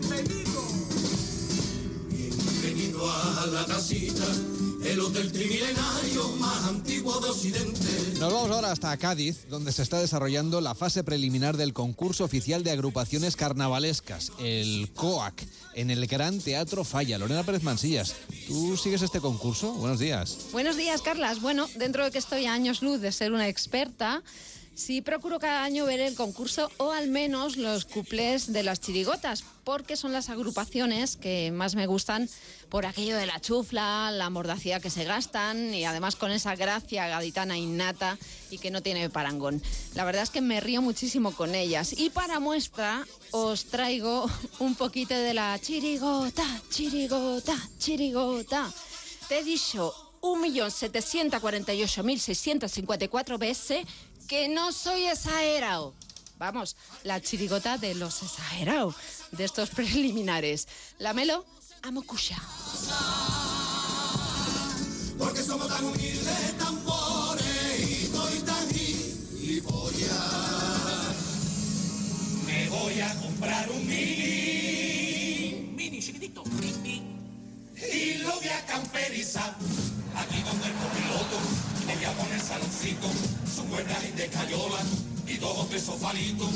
bienvenido. Bienvenido a la casita, el hotel trimilenario más antiguo de Occidente. Nos vamos ahora hasta Cádiz, donde se está desarrollando la fase preliminar del concurso oficial de agrupaciones carnavalescas, el COAC, en el Gran Teatro Falla. Lorena Pérez Mansillas, ¿tú sigues este concurso? Buenos días. Buenos días, Carlas. Bueno, dentro de que estoy a años luz de ser una experta, sí procuro cada año ver el concurso o al menos los cuplés de las chirigotas, porque son las agrupaciones que más me gustan por aquello de la chufla, la mordacidad que se gastan y además con esa gracia gaditana innata y que no tiene parangón. La verdad es que me río muchísimo con ellas. Y para muestra os traigo un poquito de la chirigota, chirigota, chirigota. Te he dicho 1.748.654 veces que no soy exagerado. Vamos, la chirigota de los exagerados, de estos preliminares. La melo a Mokusha. Porque somos tan humildes, tan pobres y tan gilipollas. Me voy a comprar un mini. Mini chiquitito. Mini. Y lo voy a camperizar. Aquí donde el copiloto le voy saloncito, su buena de cayola y dos o tres sofalitos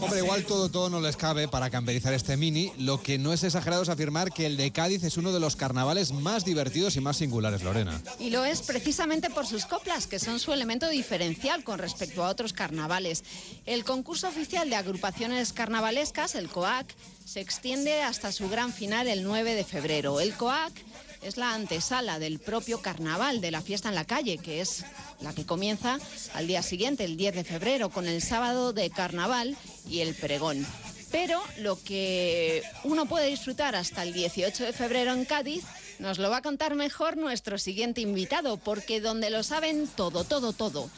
Hombre, igual todo, todo no les cabe para camperizar este mini. Lo que no es exagerado es afirmar que el de Cádiz es uno de los carnavales más divertidos y más singulares, Lorena. Y lo es precisamente por sus coplas, que son su elemento diferencial con respecto a otros carnavales. El concurso oficial de agrupaciones carnavalescas, el COAC, se extiende hasta su gran final el 9 de febrero. El COAC es la antesala del propio carnaval, de la fiesta en la calle, que es la que comienza al día siguiente, el 10 de febrero, con el sábado de carnaval y el pregón. Pero lo que uno puede disfrutar hasta el 18 de febrero en Cádiz nos lo va a contar mejor nuestro siguiente invitado, porque donde lo saben todo, todo, todo,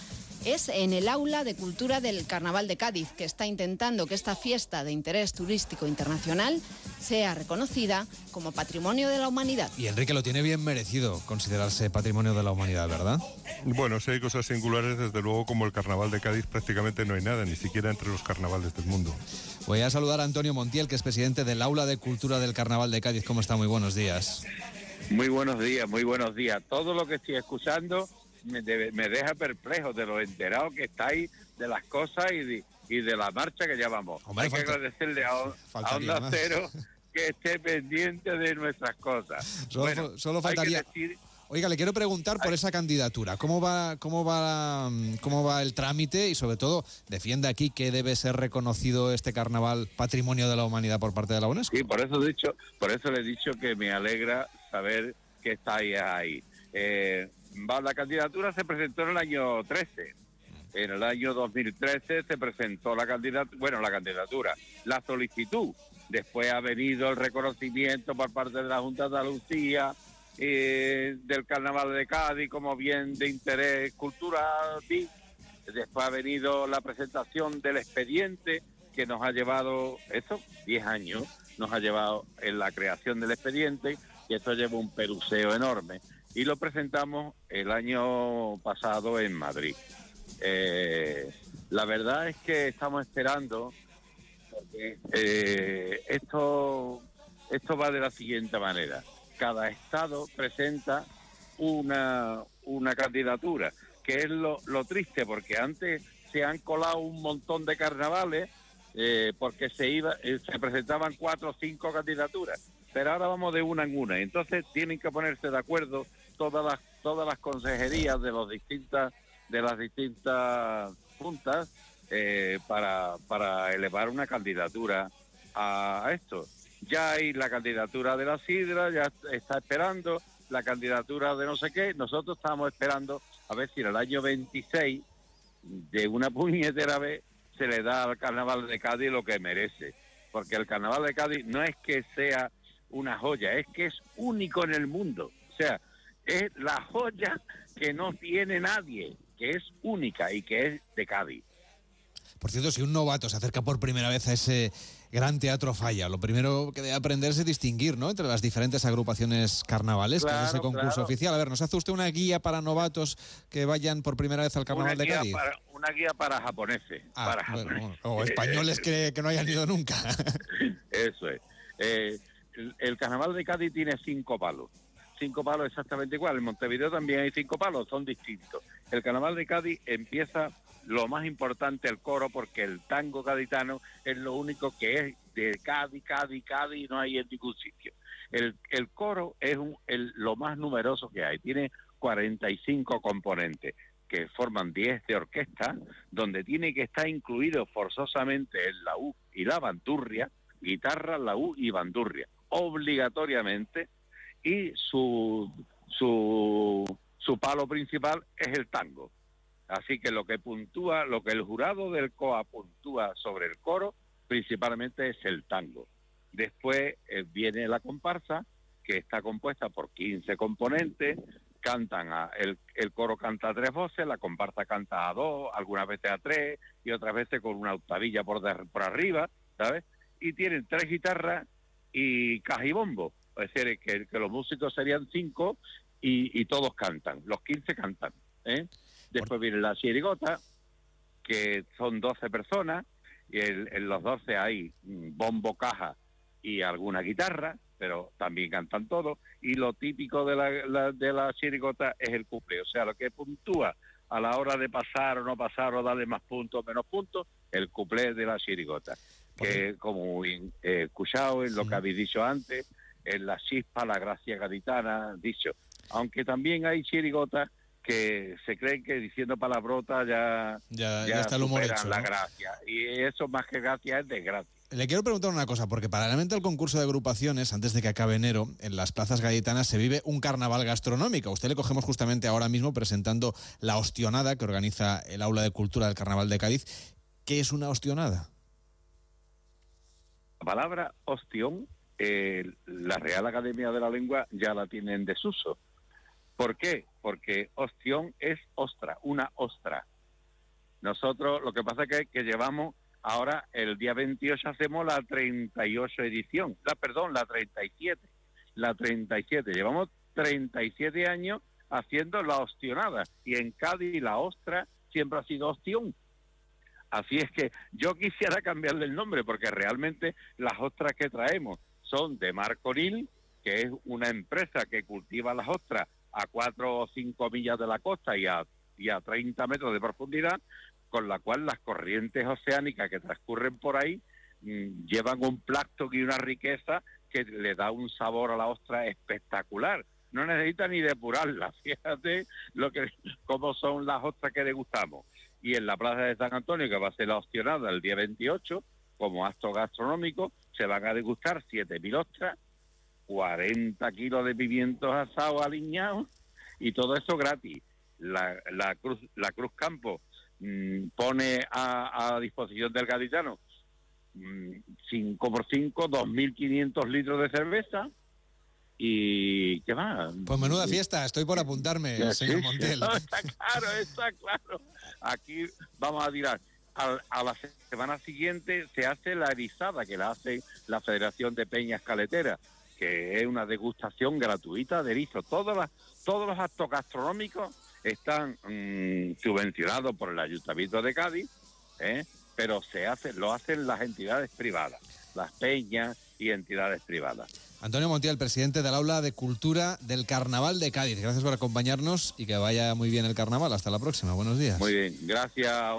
es en el Aula de Cultura del Carnaval de Cádiz, que está intentando que esta fiesta de interés turístico internacional sea reconocida como Patrimonio de la Humanidad. Y Enrique lo tiene bien merecido considerarse patrimonio de la humanidad, ¿verdad? Bueno, si hay cosas singulares, desde luego, como el carnaval de Cádiz, prácticamente no hay nada, ni siquiera entre los carnavales del mundo. Voy a saludar a Antonio Montiel, que es presidente del Aula de Cultura del Carnaval de Cádiz. ¿Cómo está? Muy buenos días. Muy buenos días, muy buenos días. Todo lo que estoy escuchando me, de- me deja perplejo de lo enterado que estáis de las cosas y de, y de la marcha que llevamos. Hombre, Hay que agradecerle a, a Onda más. Cero que esté pendiente de nuestras cosas. Solo, Bueno, solo faltaría. decir- Oiga, le quiero preguntar por esa candidatura. ¿Cómo va, cómo va, mm, cómo va el trámite y sobre todo defiende aquí que debe ser reconocido este carnaval patrimonio de la humanidad por parte de la UNESCO? Sí, por eso he dicho, por eso le he dicho que me alegra saber que estáis ahí. Eh, la candidatura se presentó en el año 13. En el año 2013 se presentó la candidatura, bueno, la candidatura, la solicitud. Después ha venido el reconocimiento por parte de la Junta de Andalucía eh, del Carnaval de Cádiz como bien de interés cultural. sí. Después ha venido la presentación del expediente que nos ha llevado, eso, 10 años, nos ha llevado en la creación del expediente y esto lleva un peruseo enorme. Y lo presentamos el año pasado en Madrid. Eh, la verdad es que estamos esperando, porque eh, esto, esto va de la siguiente manera. Cada estado presenta una, una candidatura, que es lo, triste, porque antes se han colado un montón de carnavales eh, porque se iba eh, se presentaban cuatro o cinco candidaturas pero ahora vamos de una en una entonces tienen que ponerse de acuerdo todas las todas las consejerías de los distintas de las distintas juntas eh, para para elevar una candidatura a, a esto ya hay la candidatura de la sidra ya está esperando la candidatura de no sé qué nosotros estamos esperando a ver si en el año 26 de una puñetera vez se le da al carnaval de Cádiz lo que merece. Porque el carnaval de Cádiz no es que sea una joya, es que es único en el mundo. O sea, es la joya que no tiene nadie, que es única y que es de Cádiz. Por cierto, si un novato se acerca por primera vez a ese gran teatro falla, lo primero que debe aprender es distinguir ¿no? entre las diferentes agrupaciones carnavales, que es ese concurso claro. oficial. A ver, ¿nos hace usted una guía para novatos que vayan por primera vez al carnaval de Cádiz? para, una guía para japoneses. Ah, para bueno, japoneses. o españoles que, que no hayan ido nunca. Eso es. Eh, el, el carnaval de Cádiz tiene cinco palos. Cinco palos exactamente igual. En Montevideo también hay cinco palos, son distintos. El carnaval de Cádiz empieza lo más importante el coro porque el tango gaditano es lo único que es de Cádiz, Cádiz, Cádiz, no hay en ningún sitio. El, el coro es un- el- lo más numeroso que hay, tiene 45 componentes que forman 10 de orquesta, donde tiene que estar incluido forzosamente el laúd y la bandurria, guitarra, laúd y bandurria, obligatoriamente, y su, su, su palo principal es el tango. Así que lo que puntúa, lo que el jurado del COA puntúa sobre el coro, principalmente es el tango. Después eh, viene la comparsa, que está compuesta por 15 componentes, cantan a, el, el coro canta a tres voces, la comparsa canta a dos, algunas veces a tres, y otras veces con una octavilla por, de- por arriba, ¿sabes? Y tienen tres guitarras y caja y bombo. Es decir, que, que los músicos serían cinco y, y todos cantan, los 15 cantan. ¿eh? Después viene la chirigota, que son 12 personas, y el- en los 12 hay bombo, caja y alguna guitarra, pero también cantan todos. Y lo típico de la, la- de la chirigota es el cuplé, o sea, lo que puntúa a la hora de pasar o no pasar o darle más puntos o menos puntos, el cuplé de la chirigota. Que como bien, eh, escuchado en lo que habéis dicho antes, en la chispa, la gracia gaditana, dicho. Aunque también hay chirigotas que se creen que diciendo palabrotas ya, Ya- ya está el humor hecho, la gracia. Y eso más que gracia es desgracia. Le quiero preguntar una cosa, porque paralelamente al concurso de agrupaciones, antes de que acabe enero, en las plazas gaditanas se vive un carnaval gastronómico. A usted le cogemos justamente ahora mismo presentando la ostionada que organiza el Aula de Cultura del Carnaval de Cádiz. ¿Qué es una ostionada? La palabra ostión, eh, la Real Academia de la Lengua ya la tiene en desuso. ¿Por qué? Porque ostión es ostra, una ostra. Nosotros lo que pasa es que, llevamos ahora el día 28 hacemos la 38 edición, la perdón, la 37, la 37. Llevamos 37 años haciendo la ostionada y en Cádiz la ostra siempre ha sido ostión. Así es que yo quisiera cambiarle el nombre porque realmente las ostras que traemos son de Marconil, que es una empresa que cultiva las ostras a 4 o 5 millas de la costa y a, y a 30 metros de profundidad, con la cual las corrientes oceánicas que transcurren por ahí mm, llevan un plancton y una riqueza que le da un sabor a la ostra espectacular. No necesita ni depurarla, fíjate lo que cómo son las ostras que degustamos. Y en la Plaza de San Antonio, que va a ser la ostionada el día 28, como acto gastronómico, se van a degustar 7.000 ostras, 40 kilos de pimientos asados aliñados y todo eso gratis. La, la Cruz la Cruz Campo mm, pone a, a disposición del gaditano 5 por 5 2.500 litros de cerveza y ¿qué más? Pues menuda fiesta, estoy por apuntarme, señor no, está claro, está claro. Aquí vamos a tirar. A, a la semana siguiente se hace la erizada, que la hace la Federación de Peñas Caleteras, que es una degustación gratuita de erizo. Todos, las, todos los actos gastronómicos están mm, subvencionados por el Ayuntamiento de Cádiz, ¿eh? pero se hace, lo hacen las entidades privadas, las peñas y entidades privadas. Antonio Montiel, presidente del Aula de Cultura del Carnaval de Cádiz. Gracias por acompañarnos y que vaya muy bien el carnaval. Hasta la próxima. Buenos días. Muy bien, gracias.